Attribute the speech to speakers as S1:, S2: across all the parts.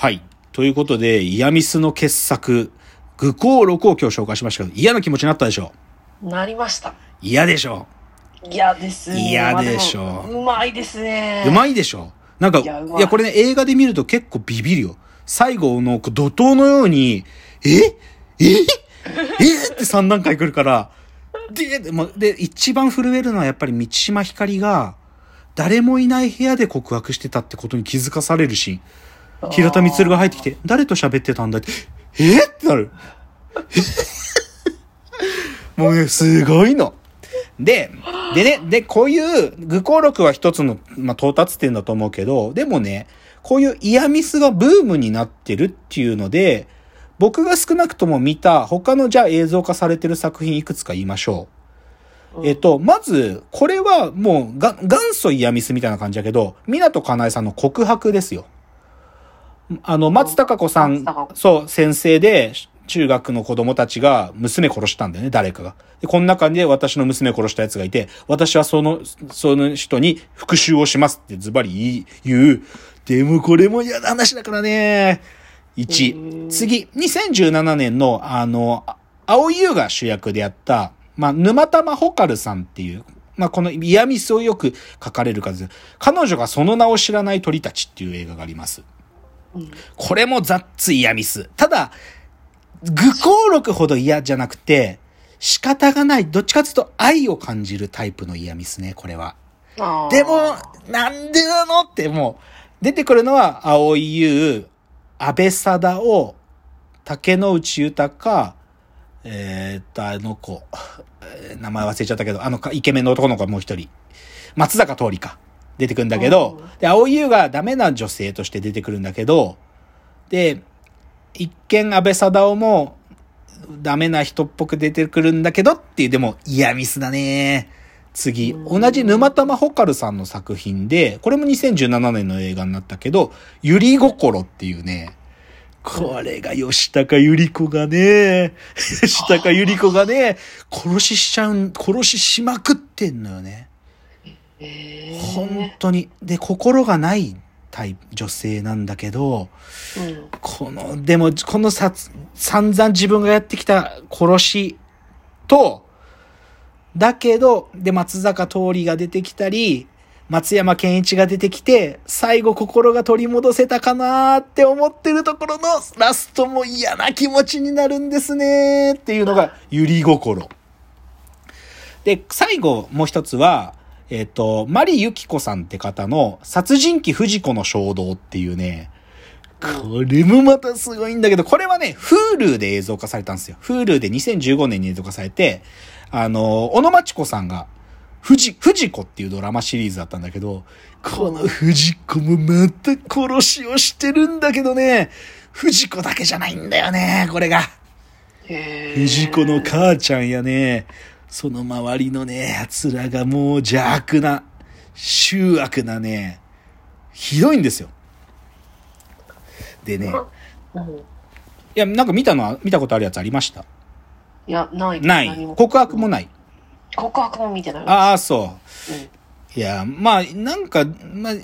S1: はい。ということで、イヤミスの傑作、愚行録を今日紹介しましたけど、嫌な気持ちになったでしょ
S2: なりました。
S1: 嫌でしょ
S2: 嫌ですね。
S1: 嫌でしょ
S2: まあでもうまいですね。
S1: うまいでしょなんか、い
S2: いやい
S1: これね、映画で見ると結構ビビるよ。最後の怒涛のように、え？え？え？って3段階来るから、で、でもで、一番震えるのはやっぱり満島ひかりが、誰もいない部屋で告白してたってことに気づかされるシーン。平田光が入ってきて、誰と喋ってたんだって、え？ってなる。もうね、すごいの。で、でね、で、こういう、愚行録は一つの、まあ、到達点だと思うけど、でもね、こういうイヤミスがブームになってるっていうので、僕が少なくとも見た他のじゃあ映像化されてる作品いくつか言いましょう。えっと、まず、これはもうが元祖イヤミスみたいな感じだけど、港かなえさんの告白ですよ。あの、松たか子さんそう、先生で、中学の子供たちが娘殺したんだよね、誰かが。で、この中で私の娘殺した奴がいて、私はその、その人に復讐をしますってズバリ言う。でもこれも嫌な話だからね。1。次、2017年の、あの、あ青井優が主役でやった、まあ、沼玉ホカルさんっていう、まあ、このイヤミスをよく書かれる数、彼女がその名を知らない鳥たちっていう映画があります。これもザッツイヤミス。ただ、愚行録ほど嫌じゃなくて、仕方がない。どっちかというと愛を感じるタイプのイヤミスね、これは。でも、なんでなのってもう、出てくるのは、青井優、安倍貞夫、竹野内豊、えーっと、あの子、えー名前忘れちゃったけど、あのかイケメンの男の子がもう一人、松坂桃李か、出てくるんだけど、で、青井優がダメな女性として出てくるんだけど、で、一見安倍貞夫も、ダメな人っぽく出てくるんだけどっていう、でも、嫌ミスだね。次、同じ沼玉ホカルさんの作品で、これも2017年の映画になったけど、ゆり心っていうね、これが吉高由里子がね、吉高由里子がね、殺ししちゃう、殺ししまくってんのよね。
S2: えー
S1: 本当に。で、心がないタイプ、女性なんだけど、
S2: うん
S1: この、でも、このさ、散々自分がやってきた殺しと、だけど、で、松坂桃李が出てきたり、松山健一が出てきて、最後心が取り戻せたかなーって思ってるところのラストも嫌な気持ちになるんですねーっていうのが、ゆり心。で、最後もう一つは、えっ、と、マリユキコさんって方の殺人鬼藤子の衝動っていうね、これもまたすごいんだけど、これはね、Hulu で映像化されたんですよ。Hulu で2015年に映像化されて、あの、小野町子さんが、藤、藤子っていうドラマシリーズだったんだけど、この藤子もまた殺しをしてるんだけどね、藤子だけじゃないんだよね、これが。藤子の母ちゃんやね、その周りのね、奴らがもう邪悪な、醜悪なね、ひどいんですよ。でね、
S2: うん
S1: いや、なんか見たのは、見たことあるやつありました？
S2: いや、ない。
S1: ない。告白もない。
S2: 告白も見てない。
S1: ああ、そう。
S2: うん
S1: いや、まあ、なんか、まあ、彼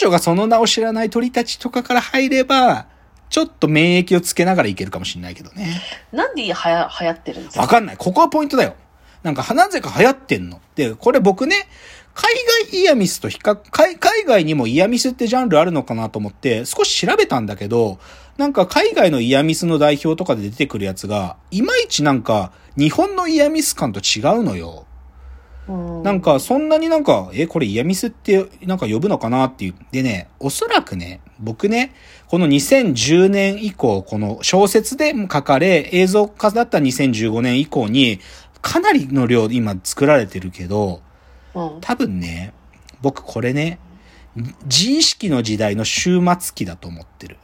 S1: 女がその名を知らない鳥たちとかから入れば、ちょっと免疫をつけながらいけるかもしれないけどね。
S2: なんではや流行ってるんですか？
S1: わかんない。ここはポイントだよ。なんか、なぜか流行ってんの。で、これ僕ね、海外イヤミスと比較、海海外にもイヤミスってジャンルあるのかなと思って、少し調べたんだけど、なんか海外のイヤミスの代表とかで出てくるやつが、いまいちなんか、日本のイヤミス感と違うのよ。
S2: うん
S1: なんか、そんなになんか、え、これイヤミスってなんか呼ぶのかなっていう。でね、おそらくね、僕ね、この2010年以降、この小説で書かれ、映像化だった2015年以降に、かなりの量今作られてるけど、
S2: うん。
S1: 多分ね、僕これね、自意識の時代の終末期だと思ってる。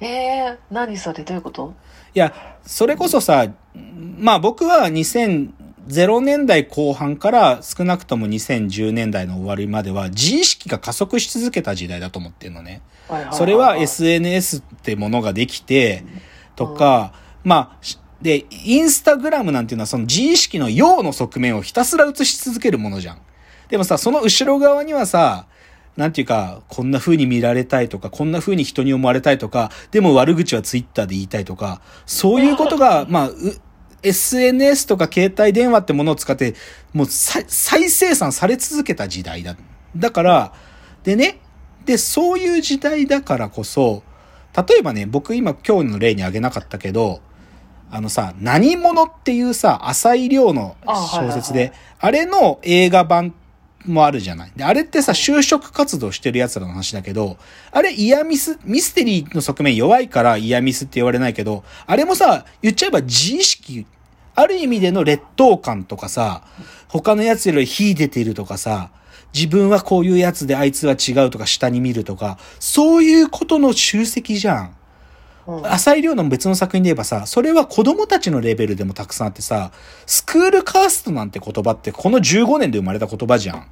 S2: えー、何それ？どういうこと？
S1: いや、それこそさ、まあ僕は2000年代後半から少なくとも2010年代の終わりまでは自意識が加速し続けた時代だと思ってるのね。それは SNS ってものができて、とか、まあ、しで、インスタグラムなんていうのはその自意識の陽の側面をひたすら映し続けるものじゃん。でもさ、その後ろ側にはさ、なんていうか、こんな風に見られたいとか、こんな風に人に思われたいとか、でも悪口はツイッターで言いたいとか、そういうことが、まあ、う SNS とか携帯電話ってものを使って、もう再再生産され続けた時代だ。だから、でね、で、そういう時代だからこそ、例えばね、僕今今日の例に挙げなかったけど、あのさ、何者っていうさ、浅井亮の小説で、あ,、れの映画版もあるじゃない。で、あれってさ、就職活動してる奴らの話だけど、あれイヤミス、ミステリーの側面弱いからイヤミスって言われないけど、あれもさ、言っちゃえば自意識、ある意味での劣等感とかさ、他の奴より秀でているとかさ、自分はこういうやつであいつは違うとか下に見るとか、そういうことの集積じゃん。
S2: うん
S1: 浅井亮の別の作品で言えばさ、それは子供たちのレベルでもたくさんあってさ、スクールカーストなんて言葉ってこの15年で生まれた言葉じゃん。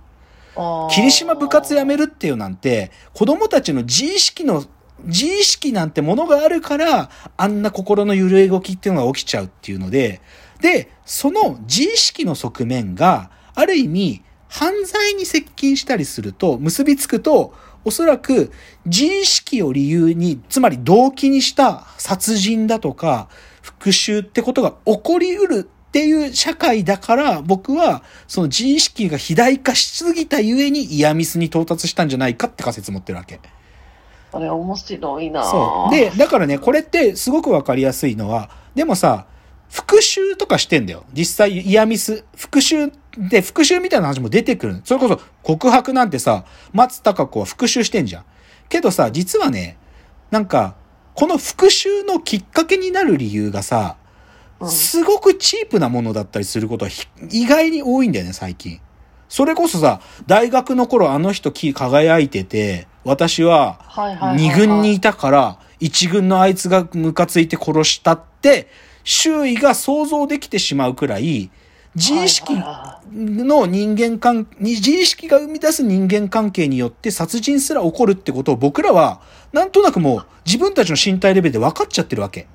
S1: 霧島部活やめるっていうなんて、子供たちの自意識の、自意識なんてものがあるから、あんな心の揺れ動きっていうのが起きちゃうっていうので、で、その自意識の側面が、ある意味、犯罪に接近したりすると、結びつくと、おそらく自意識を理由に、つまり動機にした殺人だとか、復讐ってことが起こりうるっていう社会だから、僕はその自意識が肥大化しすぎたゆえにイヤミスに到達したんじゃないかって仮説持ってるわけ。
S2: あれ面白いな
S1: そう。で、だからね、これってすごくわかりやすいのは、でもさ、復讐とかしてんだよ。実際、イヤミス。復讐で、復讐みたいな話も出てくる。それこそ、告白なんてさ、松たか子は復讐してんじゃん。けどさ、実はね、なんか、この復讐のきっかけになる理由がさ、
S2: うん
S1: すごくチープなものだったりすることはひ意外に多いんだよね、最近。それこそさ、大学の頃あの人き輝いてて、私は
S2: はいはいはいはい
S1: 二軍にいたから、一軍のあいつがムカついて殺したって、周囲が想像できてしまうくらい、自意識の人間関、自意識が生み出す人間関係によって殺人すら起こるってことを僕らは、なんとなくもう自分たちの身体レベルで分かっちゃってるわけ。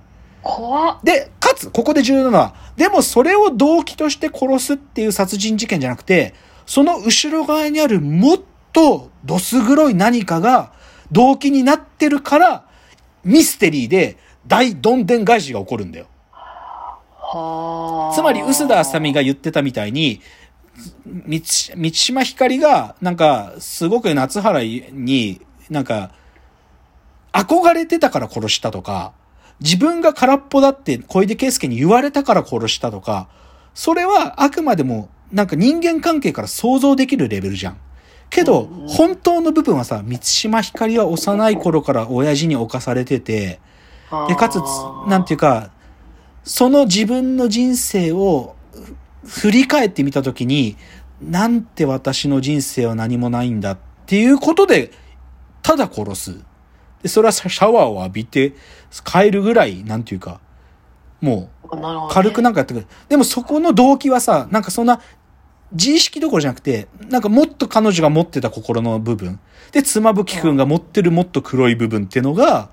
S2: 怖っ
S1: で、かつ、ここで重要なのは、でもそれを動機として殺すっていう殺人事件じゃなくて、その後ろ側にあるもっとどす黒い何かが動機になってるから、ミステリーで大どんでん返しが起こるんだよ。つまり、薄田あさみが言ってたみたいに、満島ひかりが、なんか、すごく夏原に、なんか、憧れてたから殺したとか、自分が空っぽだって小出圭介に言われたから殺したとか、それはあくまでも、なんか人間関係から想像できるレベルじゃん。けど、本当の部分はさ、満島ひかりは幼い頃から親父に侵されてて、で、かつ、なんていうか、その自分の人生をふ振り返ってみたときに、なんて私の人生は何もないんだっていうことで、ただ殺す。で、それはシャワーを浴びて帰るぐらい、なんていうか、もう軽くなんかやってくる。でもそこの動機はさ、なんかそんな自意識どころじゃなくて、なんかもっと彼女が持ってた心の部分。で、妻夫木くんが持ってるもっと黒い部分っていうのが、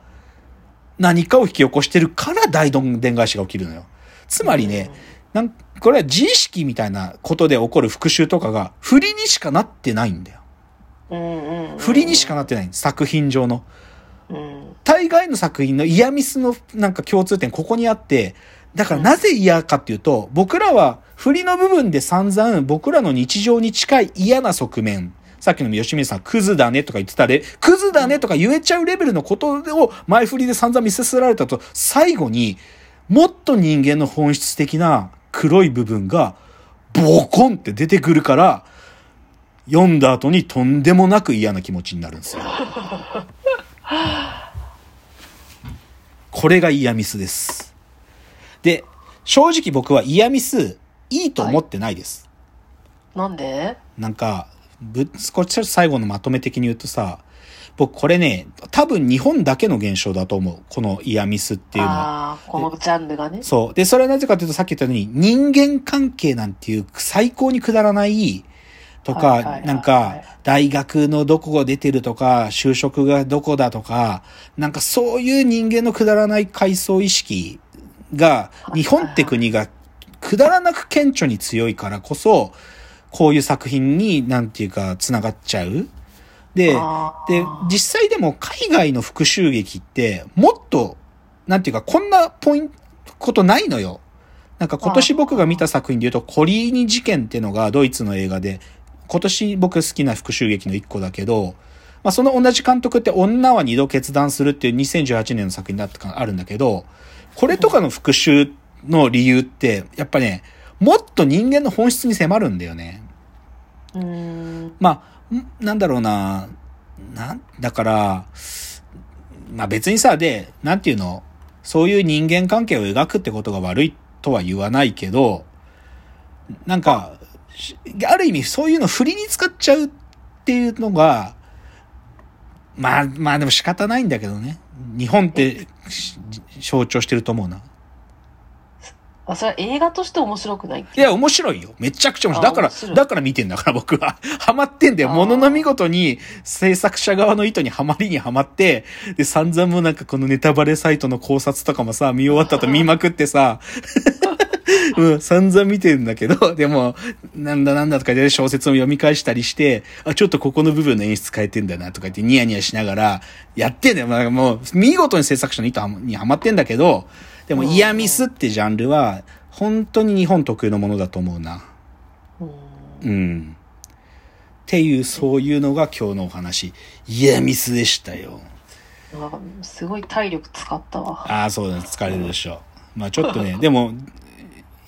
S1: 何かを引き起こしてるから大どんでん返しが起きるのよ。つまりね、なんこれは自意識みたいなことで起こる復讐とかが、振りにしかなってないんだよ。振りにしかなってない。作品上の。
S2: うん
S1: 大概の作品のイヤミスのなんか共通点ここにあって、だからなぜ嫌かっていうと、僕らは振りの部分で散々僕らの日常に近い嫌な側面、さっきの吉水さん、クズだねとか言ってたで、クズだねとか言えちゃうレベルのことを前振りで散々見せせられたと、最後にもっと人間の本質的な黒い部分がボコンって出てくるから、読んだ後にとんでもなく嫌な気持ちになるんですよ。これがイヤミスです。で、正直僕はイヤミスいいと思ってないです。
S2: なんで？
S1: なんか、ぶ少し最後のまとめ的に言うとさ、僕これね、多分日本だけの現象だと思う。このイヤミスっていうのは。
S2: ああこのジャンルがね
S1: そう。で、それはなぜかというとさっき言ったように人間関係なんていう最高にくだらないとかなんか大学のどこが出てるとか、就職がどこだとか、なんかそういう人間のくだらない階層意識が、日本って国がくだらなく顕著に強いからこそ、こういう作品になんていうか繋がっちゃう。で、で、実際でも海外の復讐劇って、もっと、なんていうか、こんなポイント、ことないのよ。なんか今年僕が見た作品で言うと、コリーニ事件っていうのがドイツの映画で、今年僕好きな復讐劇の一個だけど、まあその同じ監督って女は二度決断するっていう2018年の作品だったかあるんだけど、これとかの復讐の理由って、やっぱね、もっと人間の本質に迫るんだよね。まあ、なんだろうな、な、だから、まあ別にさ、で、なんていうの、そういう人間関係を描くってことが悪いとは言わないけど、なんか、ある意味そういうの振りに使っちゃうっていうのが、まあ、まあでも仕方ないんだけどね。日本って象徴してると思うな。
S2: あ、それは映画として面白くない
S1: いや、面白いよ。めちゃくちゃ面白い。だからだから見てんだから僕は。ハマってんだよ。ものの見事に制作者側の意図にはまりにはまって、で、散々もうなんかこのネタバレサイトの考察とかもさ、見終わった後見まくってさ、うん、散々見てんだけど、でも、なんだなんだとかで小説を読み返したりして、あ、ちょっとここの部分の演出変えてんだなとか言ってニヤニヤしながらやってんだよ。まあ、もう、見事に制作者の意図にはまってんだけど、でも、イヤミスってジャンルは、本当に日本特有のものだと思うな。
S2: うーん
S1: うん。っていう、そういうのが今日のお話。イヤミスでしたよ。
S2: すごい体力使ったわ。
S1: ああ、そうだね。疲れるでしょう。まあちょっとね、でも、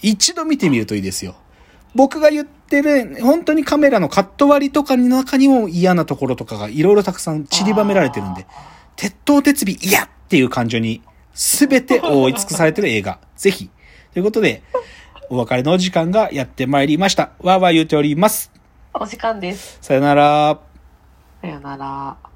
S1: 一度見てみるといいですよ。僕が言ってる、本当にカメラのカット割りとかの中にも嫌なところとかがいろいろたくさん散りばめられてるんで、鉄頭鉄尾嫌っていう感情に全て覆い尽くされてる映画。ぜひ。ということで、お別れのお時間がやってまいりました。わーわー言うております。
S2: お時間です。
S1: さよなら。
S2: さよなら。